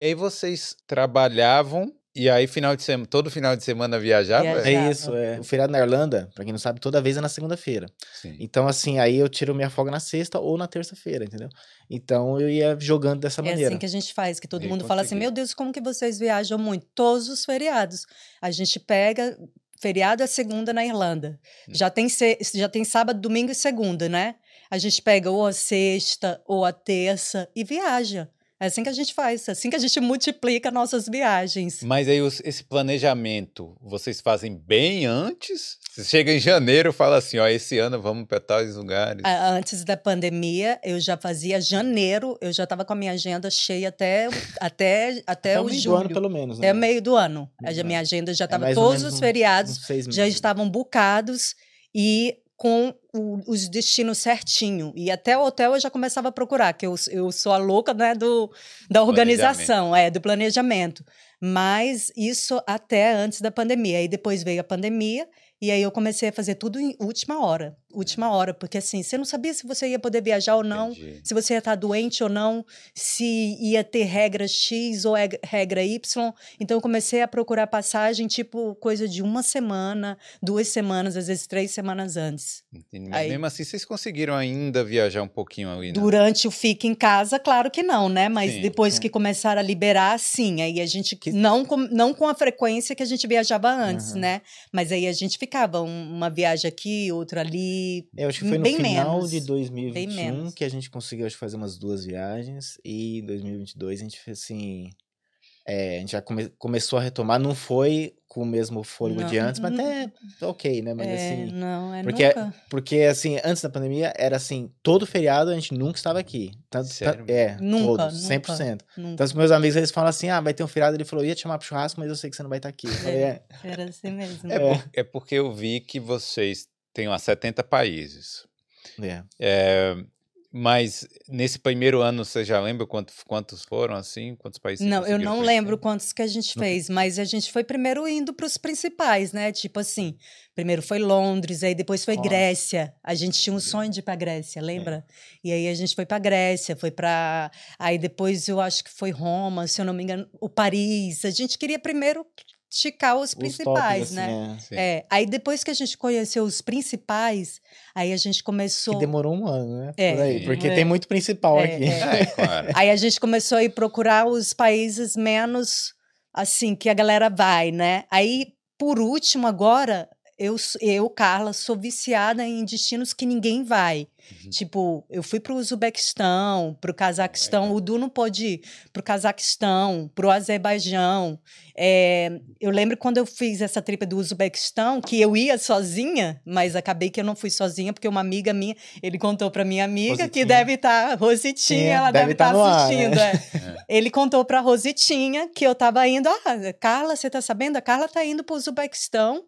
E aí vocês trabalhavam e aí final de semana, todo final de semana viajava? Viajava. É isso, é. O feriado na Irlanda, pra quem não sabe, toda vez é na segunda-feira. Sim. Então, assim, aí eu tiro minha folga na sexta ou na terça-feira, entendeu? Então eu ia jogando dessa É maneira. assim que a gente faz, que todo E mundo fala assim: consegui. meu Deus, como que vocês viajam muito? Todos os feriados. A gente pega. Feriado é segunda na Irlanda. Hum. Já tem, já tem sábado, domingo e segunda, né? A gente pega ou a sexta ou a terça e viaja. É assim que a gente faz, é assim que a gente multiplica nossas viagens. Mas aí os- esse planejamento, vocês fazem bem antes? Você chega em janeiro e fala assim, ó, esse ano vamos para tais lugares. A- Antes da pandemia, eu já fazia janeiro, eu já estava com a minha agenda cheia até, até, até, Até o meio do julho. ano, pelo menos. Né? Até o meio do ano. A Meio do minha agenda já É estava, ou todos os um- feriados meses. já estavam bucados e com o- os destinos certinho. E até o hotel eu já começava a procurar, que eu, eu sou a louca né, do, da organização, é, do planejamento. Mas isso até antes da pandemia. Aí depois veio a pandemia e aí eu comecei a fazer tudo em última hora. Última hora, porque assim, você não sabia se você ia poder viajar ou não, Entendi. se você ia estar doente ou não, se ia ter regra X ou eg- regra Y. Então eu comecei a procurar passagem, tipo, coisa de uma semana, duas semanas, às vezes três semanas antes. Entendi. Mas Aí- mesmo assim, vocês conseguiram ainda viajar um pouquinho ali, né? Durante o fique em casa, claro que não, né? Mas Sim, depois sim. que começaram a liberar, sim. Aí a gente, Que- não, com, não com a frequência que a gente viajava antes, Aham. né? Mas aí a gente ficava um- uma viagem aqui, outra ali. Eu acho que foi no Bem final menos. de Bem 2021 menos. que a gente conseguiu acho, fazer umas duas viagens. E em 2022 a gente fez assim. é, a gente já come- começou a retomar. Não foi com o mesmo fôlego de Não, antes, mas não- até ok, né? Mas é, assim. não, é Porque, nunca. porque, assim, antes da pandemia, era assim, todo feriado a gente nunca estava aqui. Tanto, Sério? é, Nunca, todos, 100%. nunca. Então, os meus amigos, eles falam assim, ah, vai ter um feriado. Ele falou, ia te chamar pro churrasco, mas eu sei que você não vai estar aqui. Falei, é. Era assim mesmo. É, por- é porque eu vi que vocês têm lá 70 países. é. É, mas nesse primeiro ano, você já lembra quanto- quantos foram, assim? Quantos países Não, eu não lembro quantos que a gente Não fez, mas a gente foi primeiro indo para os principais, né? Tipo assim, primeiro foi Londres, aí depois foi Nossa. Grécia. A gente tinha um sonho de ir para Grécia, lembra? E aí a gente foi para Grécia, foi para aí depois eu acho que foi Roma, se eu não me engano, o Paris. A gente queria primeiro esticar os Os principais, tops, né? assim, é. É, aí depois que a gente conheceu os principais, aí a gente começou Que demorou um ano, né? É, Por aí, porque É. tem muito principal É, aqui. é. É, claro. Aí a gente começou a ir procurar os países menos assim que a galera vai, né? Aí, por último, agora, eu, eu Carla, sou viciada em destinos que ninguém vai. Uhum. Tipo, eu fui pro Uzbequistão, pro Cazaquistão, o Du não pôde ir pro Cazaquistão, pro Azerbaijão. É, eu lembro quando eu fiz essa tripa do Uzbequistão, que eu ia sozinha, mas acabei que eu não fui sozinha, porque uma amiga minha, ele contou pra minha amiga, que Rositinha. deve estar, Rositinha, Sim, ela deve estar tá ar, assistindo. né? é. Ele contou pra Rositinha que eu tava indo, ah, Carla, você tá sabendo? A Carla tá indo pro Uzbequistão,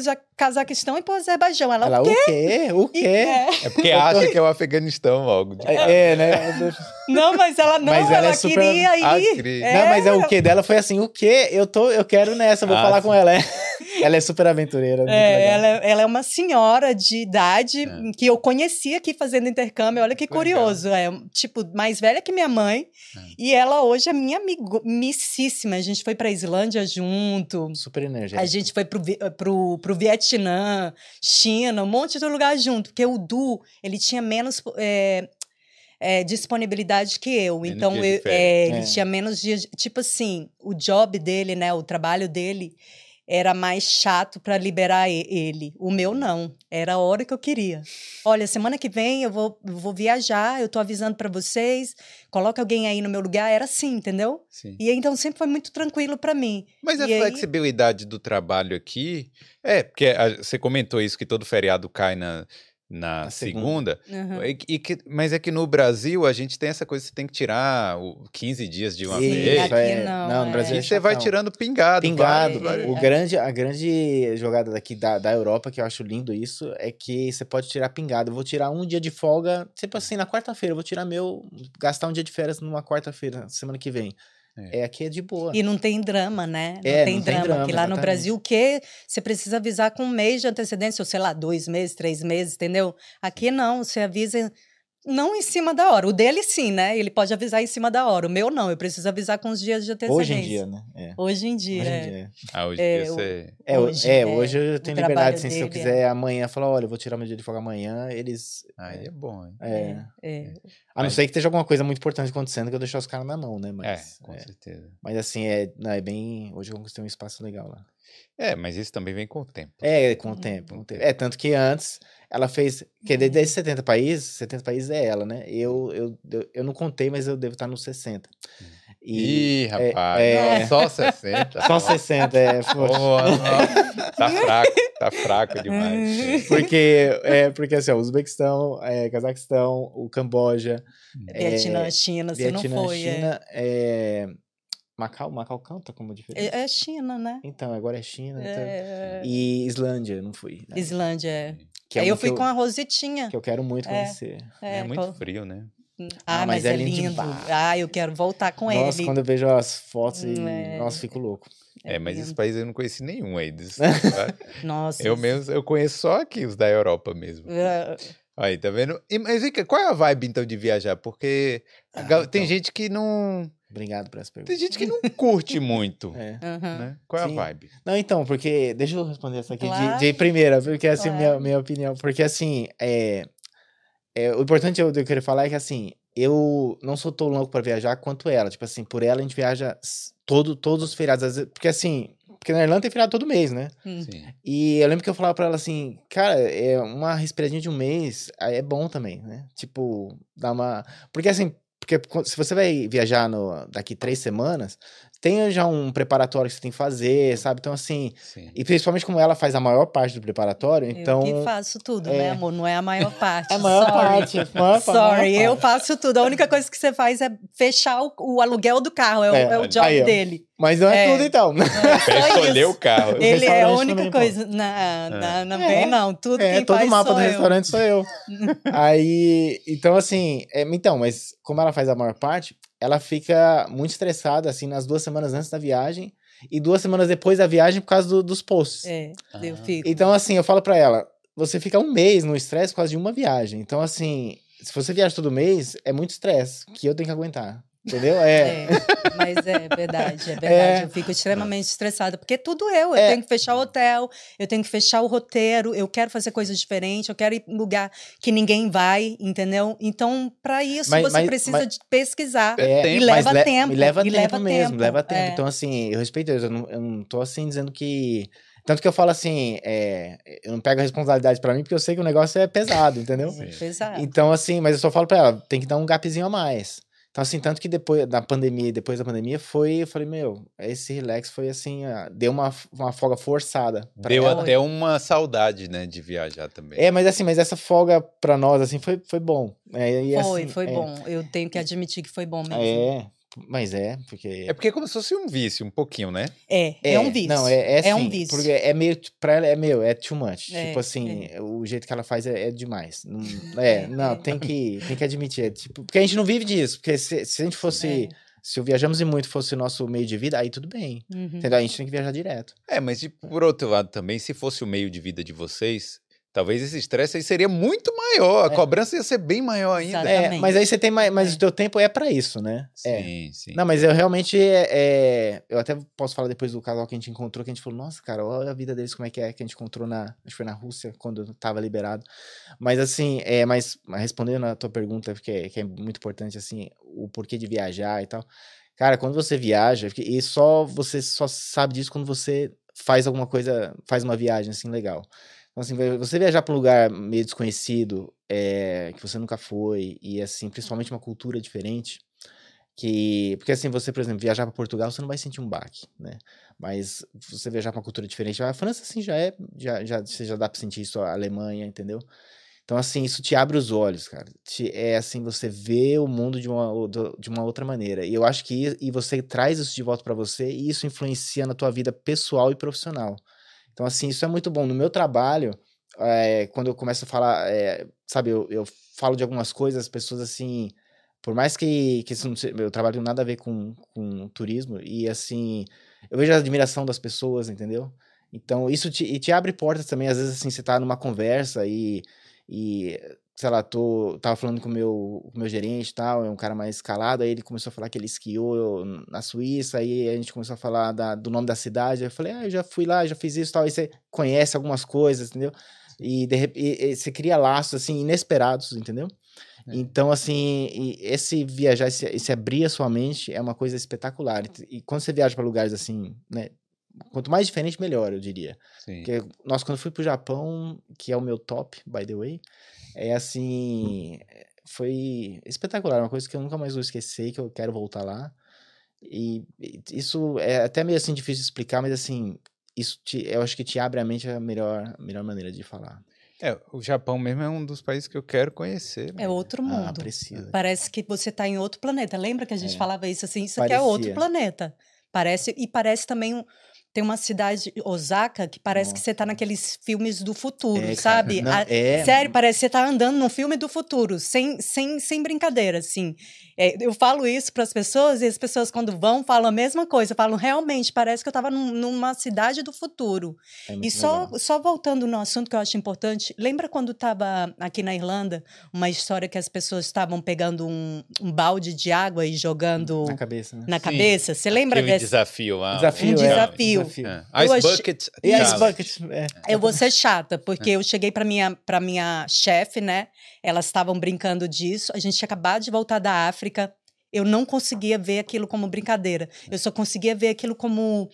Za- Cazaquistão e pro Azerbaijão. Ela, Ela, o quê? o quê? O quê? é. É porque acha que é o Afeganistão logo. de. É, é, né? Não, mas ela não, Mas ela ela, é super- queria ir. Ah, cri- Não, mas é o quê dela foi assim, o quê? Eu tô, eu quero nessa, vou Ah, falar sim. com ela. ela é super aventureira. É, ela, é- ela é uma senhora de idade É. que eu conheci aqui fazendo intercâmbio. Olha que curioso. É, tipo, mais velha que minha mãe. É. E ela hoje é minha amigo, amicíssima. A gente foi pra Islândia junto. Super energética. A gente foi pro, pro, pro Vietnã, China, um monte de lugar junto. Porque o Du, ele tinha menos é, é, disponibilidade que eu. Menos então, eu- férias. é, ele tinha menos dias. Tipo assim, o job dele, né? O trabalho dele era mais chato para liberar ele. O meu não. Era a hora que eu queria. Olha, semana que vem eu vou, vou viajar, eu tô avisando para vocês. Coloca alguém aí no meu lugar. Era assim, entendeu? Sim. E então sempre foi muito tranquilo para mim. Mas a E aí- flexibilidade do trabalho aqui. É, porque a- você comentou isso que todo feriado cai na, na segunda. segunda. Uhum. E, e que- mas é que no Brasil a gente tem essa coisa, você tem que tirar o 15 dias de uma Sim, vez. aqui é- não, não, no é. Brasil E é você vai tirando pingado. Pingado. vários. O grande, a grande jogada daqui da, da Europa, que eu acho lindo isso, é que você pode tirar pingado. Eu vou tirar um dia de folga, tipo assim, na quarta-feira. Eu vou tirar meu, gastar um dia de férias numa quarta-feira, semana que vem. É. É, aqui é de boa. E não tem drama, né? Não, É, tem, não tem drama. drama, Porque lá no exatamente. Brasil, o quê? Você precisa avisar com um mês de antecedência, ou sei lá, dois meses, três meses, entendeu? Aqui não, você avisa não em cima da hora. O dele sim, né? Ele pode avisar em cima da hora. O meu não, eu preciso avisar com os dias de antecedência. Hoje em dia, né? É. Hoje em dia. Hoje em é. dia. Ah, hoje É, é, você... É, Hoje, é, é, hoje eu tenho liberdade, assim, se eu dele, é. quiser amanhã falar, olha, eu vou tirar meu dia de folga amanhã, eles... Aí é bom, hein? É, É. a não Mas- ser que esteja alguma coisa muito importante acontecendo que eu deixar os caras na mão, né? É, Mas, com é. certeza. Mas assim, é, não, é bem... Hoje eu conquistei um espaço legal lá. É, mas isso também vem com o tempo. É, com o Hum. tempo. Com o o tempo. É, tanto que antes ela fez. Que de- desses 70 países, 70 países é ela, né? Eu, eu, eu, não contei, mas eu devo estar nos 60. Ih, rapaz, é- não, só 60. Só 60, é. Não, tá fraco, tá fraco demais. Porque, é, porque assim, ó, Uzbequistão, é, Cazaquistão, o Camboja, É, Vietnã, China, você Vietnã, não foi. é. China, é... Macau, Macau conta como diferente? É, é China, né? Então, agora é China. então- É... E Islândia, não fui. né? Islândia, é. Que é Aí eu fui que com a Rositinha. Que eu quero muito É. conhecer. É, muito qual- frio, né? Ah, Ah, mas, mas é é lindo lindo. Ah, eu quero voltar com Nossa, ele. quando eu vejo as fotos e. Hum, é. Nossa, fico louco. É, mas lindo. esses países eu não conheci nenhum aí. Dos, Nossa. eu mesmo, eu conheço só aqui, os da Europa mesmo. É, Aí, tá vendo? E, mas qual é a vibe então de viajar? Porque a gal- tem então. gente que não. Obrigado por essa pergunta. Tem gente que não curte muito. É. Né? Qual é Sim. a vibe? Não, então, porque. Deixa eu responder essa aqui de- Claro. de, primeira, porque essa é a minha, Claro. minha opinião. Porque assim, é, é, o importante eu, eu querer falar é que assim, eu não sou tão louco pra viajar quanto ela. Tipo assim, por ela a gente viaja todo, todos os feriados. Porque assim, porque na Irlanda tem feriado todo mês, né? Hum. Sim. E eu lembro que eu falava pra ela assim, cara, é uma respiradinha de um mês é bom também, né? Tipo, dá uma. Porque assim, porque qu- se você vai viajar no, daqui três semanas, tem já um preparatório que você tem que fazer, sabe? Então, assim, Sim. e principalmente como ela faz a maior parte do preparatório, então. eu que faço tudo, é. né, amor? Não é a maior parte. É a maior sorry. parte. maior pa- maior Sorry, eu parte. faço tudo. A única coisa que você faz é fechar o, o aluguel do carro. É, o- É, é o job aí, dele. Mas não é, É. tudo, então. É escolher o carro. Ele é a única também, pô. coisa. Não, não, não É. vem, não. Tudo É, quem todo faz o mapa sou do eu. restaurante sou eu. Aí, então assim, é, então, mas como ela faz a maior parte, ela fica muito estressada, assim, nas duas semanas antes da viagem e duas semanas depois da viagem por causa do- dos posts. É, eu Ah. fico. Então, assim, eu falo pra ela, você fica um mês no estresse por causa de uma viagem. Então, assim, se você viaja todo mês, é muito estresse que eu tenho que aguentar. Entendeu? É. É, mas é verdade, é verdade. É. Eu fico extremamente estressada, porque tudo eu. Eu É. tenho que fechar o hotel, eu tenho que fechar o roteiro, eu quero fazer coisas diferentes, eu quero ir em lugar que ninguém vai, entendeu? Então, para isso, Mas- você mas- precisa mas- de pesquisar. É, E tempo, leva le- tempo, E leva e tempo leva mesmo, tempo, leva tempo. é. Então, assim, eu respeito isso. Eu não, eu não tô assim dizendo que. Tanto que eu falo assim, é, eu não pego a responsabilidade pra mim, porque eu sei que o negócio é pesado, entendeu? Sim. Pesado. Então, assim, mas eu só falo pra ela, tem que dar um gapzinho a mais. Então, assim, tanto que depois da pandemia, depois da pandemia, foi, eu falei, meu, esse relax foi assim, deu uma, uma folga forçada. pra Deu ela. até uma saudade, né, de viajar também. É, mas assim, mas essa folga pra nós, assim, foi, foi bom. É, e, foi, assim, foi é, bom. Eu tenho que admitir que foi bom mesmo. É, mas é, porque... É porque é como se fosse um vício, um pouquinho, né? É, é, um vício. Não, é, é, É um sim, vício. Porque é meio, pra ela é meu, é too much. É, tipo assim, o jeito que ela faz é, é demais. Não, é, É, não, é. tem que, tem que admitir. É, tipo, porque a gente não vive disso. Porque se, se a gente fosse, É. se o Viajamos e Muito fosse o nosso meio de vida, aí tudo bem. Uhum. Entendeu? A gente tem que viajar direto. É, mas por outro lado também, se fosse o meio de vida de vocês, talvez esse estresse aí seria muito maior, a É. cobrança ia ser bem maior ainda. É, mas aí você tem mais, mas É. o teu tempo é pra isso, né? É. Sim, sim. Não, mas eu realmente, é, é, eu até posso falar depois do casal que a gente encontrou, que a gente falou, nossa, cara, olha a vida deles, como é que é, que a gente encontrou na, acho que foi na Rússia, quando tava liberado. Mas assim, é, mas respondendo a tua pergunta, que é, que é muito importante, assim, o porquê de viajar e tal. Cara, quando você viaja, e só você só sabe disso quando você faz alguma coisa, faz uma viagem, assim, legal. Então, assim, você viajar para um lugar meio desconhecido, é, que você nunca foi, e assim, principalmente uma cultura diferente, que porque assim você por exemplo viajar para Portugal você não vai sentir um baque né? Mas você viajar para uma cultura diferente a França assim já é já, já você já dá para sentir isso a Alemanha entendeu? Então assim isso te abre os olhos cara. Te- é assim você vê o mundo de uma de uma outra maneira. E eu acho que e você traz isso de volta para você e isso influencia na tua vida pessoal e profissional então assim isso é muito bom no meu trabalho é, quando eu começo a falar é, sabe eu, eu falo de algumas coisas as pessoas assim por mais que, que isso não seja, eu trabalho nada a ver com, com turismo, e assim, eu vejo a admiração das pessoas, entendeu? Então, isso te, te abre portas também, às vezes, assim, você tá numa conversa e, e sei lá, tô, tava falando com o meu, com o meu gerente e tal, é um cara mais escalado, aí ele começou a falar que ele esquiou na Suíça, aí a gente começou a falar da, do nome da cidade, aí eu falei, ah, eu já fui lá, já fiz isso e tal, aí você conhece algumas coisas, entendeu? E, de, e, e você cria laços, assim, inesperados, entendeu? É. Então, assim, esse viajar, esse, esse, abrir a sua mente é uma coisa espetacular. E quando você viaja para lugares assim, né? Quanto mais diferente, melhor, eu diria. Sim. Porque nós, quando fui pro Japão, que é o meu top, by the way, é assim. Foi espetacular, uma coisa que eu nunca mais vou esquecer, que eu quero voltar lá. E isso é até meio assim difícil de explicar, mas assim, isso te, eu acho que te abre a mente a melhor, melhor maneira de falar. É, o Japão mesmo é um dos países que eu quero conhecer. É outro ah, mundo. Ah, precisa. Parece que você está em outro planeta. Lembra que a gente é. falava isso assim? Isso Parecia. aqui é outro planeta. Parece e parece também um, tem uma cidade, Osaka, que parece Nossa. que você tá naqueles filmes do futuro, é, sabe? Não, a, é... Sério, parece que você tá andando num filme do futuro, sem, sem, sem brincadeira, assim. É, eu falo isso para as pessoas e as pessoas, quando vão, falam a mesma coisa. Falam, realmente, parece que eu estava num, numa cidade do futuro. É e só, só voltando no assunto que eu acho importante, lembra quando estava aqui na Irlanda, uma história que as pessoas estavam pegando um, um, balde de água e jogando. Na cabeça, né? Na Sim. cabeça. Você lembra Aquele desse desafio lá? Desafio, um é. desafio. É. Ice Bucket. E Ice Bucket. É. Eu vou ser chata, porque é. eu cheguei para minha, pra minha chefe, né? Elas estavam brincando disso. A gente tinha acabado de voltar da África. Eu não conseguia ver aquilo como brincadeira. Eu só conseguia ver aquilo como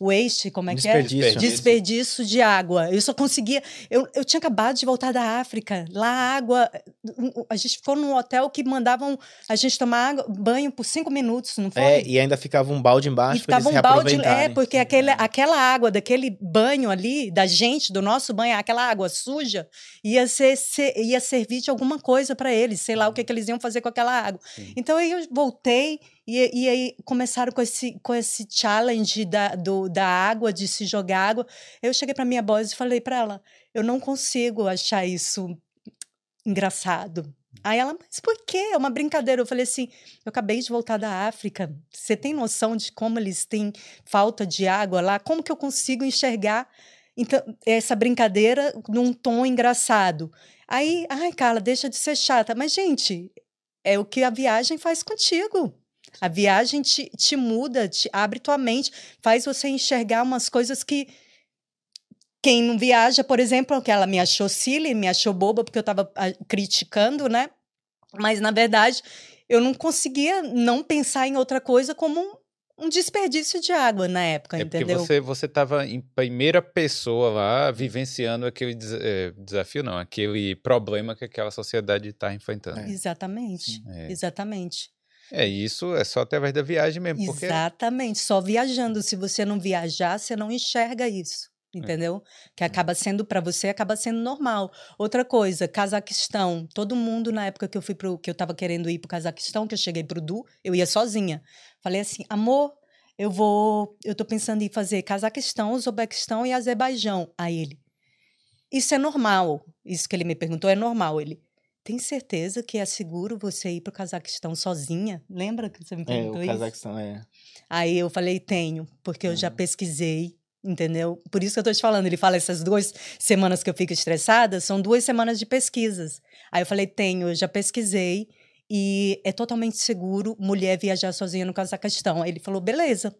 waste, como é desperdício. que é? Desperdício de água. Eu só conseguia. Eu, eu tinha acabado de voltar da África. Lá a água. A gente ficou num hotel que mandavam a gente tomar água, banho por cinco minutos, não foi? É, e ainda ficava um balde embaixo. E ficava um balde. É, porque aquele, aquela água daquele banho ali, da gente, do nosso banho, aquela água suja, ia, ser, ser ia servir de alguma coisa para eles. Sei lá o que, que eles iam fazer com aquela água. Sim. Então aí eu voltei e, e aí começaram com esse, com esse challenge da, do, da água, de se jogar água. Eu cheguei para minha boss e falei para ela: eu não consigo achar isso engraçado. Aí ela, mas por quê? É uma brincadeira. Eu falei assim: eu acabei de voltar da África. Você tem noção de como eles têm falta de água lá? Como que eu consigo enxergar então, essa brincadeira num tom engraçado? Aí, ai, Carla, deixa de ser chata. Mas, gente, é o que a viagem faz contigo. A viagem te, te muda, te abre tua mente, faz você enxergar umas coisas que quem não viaja, por exemplo, que ela me achou silly, me achou boba porque eu estava ah, criticando, né? Mas na verdade, eu não conseguia não pensar em outra coisa como um, um desperdício de água na época, é entendeu? Porque você você estava em primeira pessoa lá vivenciando aquele des é, desafio, não, aquele problema que aquela sociedade está enfrentando. É. Exatamente, é. exatamente. É, isso é só através da viagem mesmo. Porque... Exatamente, só viajando. Se você não viajar, você não enxerga isso. É. Entendeu? É. Que acaba sendo para você, acaba sendo normal. Outra coisa, Cazaquistão. Todo mundo na época que eu fui pro que eu tava querendo ir pro Cazaquistão, que eu cheguei pro Du, eu ia sozinha. Falei assim: "Amor, eu vou, eu tô pensando em fazer Cazaquistão, Uzbequistão e Azerbaijão". Aí ele: "Isso é normal". Isso que ele me perguntou é normal, ele. Tem certeza que é seguro você ir para o Cazaquistão sozinha? Lembra que você me perguntou é, o Cazaquistão, isso? é. Aí eu falei, tenho, porque eu uhum. já pesquisei, entendeu? Por isso que eu estou te falando. Ele fala, essas duas semanas que eu fico estressada, são duas semanas de pesquisas. Aí eu falei, tenho, eu já pesquisei e é totalmente seguro mulher viajar sozinha no Cazaquistão. Aí ele falou, beleza.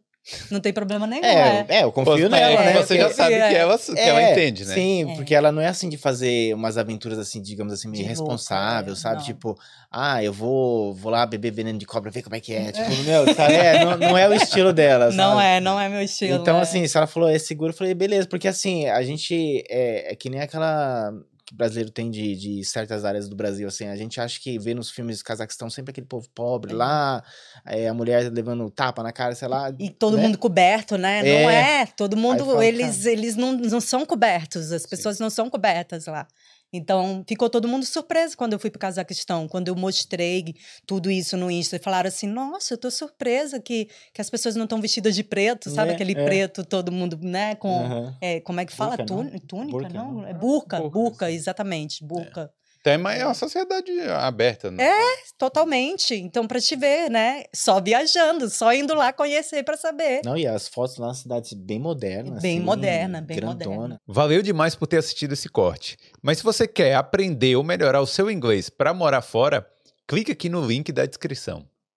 Não tem problema nenhum. É, é. é eu confio nela, né? Você já sabe é, que, ela, que é, ela entende, né? Sim, é. porque ela não é assim de fazer umas aventuras assim, digamos assim, meio responsável, sabe? Não. Tipo, ah, eu vou, vou lá beber veneno de cobra, ver como é que é. Tipo, meu, sabe? É, não, não, é o estilo dela, sabe? Não é, não é meu estilo. Então, assim, se ela falou é seguro, eu falei, beleza, porque assim, a gente é, é que nem aquela que o brasileiro tem de, de certas áreas do Brasil, assim, a gente acha que vê nos filmes do Cazaquistão sempre aquele povo pobre é. lá, é, a mulher levando tapa na cara, sei lá. E todo né? mundo coberto, né? É. Não é, todo mundo, fala, eles, eles não, não são cobertos, as pessoas Sim. não são cobertas lá. Então, ficou todo mundo surpreso quando eu fui para o Cazaquistão, quando eu mostrei tudo isso no Insta. E falaram assim: nossa, eu tô surpresa que, que as pessoas não estão vestidas de preto, sabe? É, Aquele é. preto, todo mundo, né? Com. Uhum. É, como é que fala? Burca, Túnica, não? Burca, não? É burca, burca, burca exatamente, burca. Tema é uma sociedade aberta, né? É, totalmente. Então, pra te ver, né? Só viajando, só indo lá conhecer pra saber. Não, e as fotos lá na cidade bem moderna. Bem assim, moderna, bem grandona. moderna. Valeu demais por ter assistido esse corte. Mas se você quer aprender ou melhorar o seu inglês para morar fora, clique aqui no link da descrição.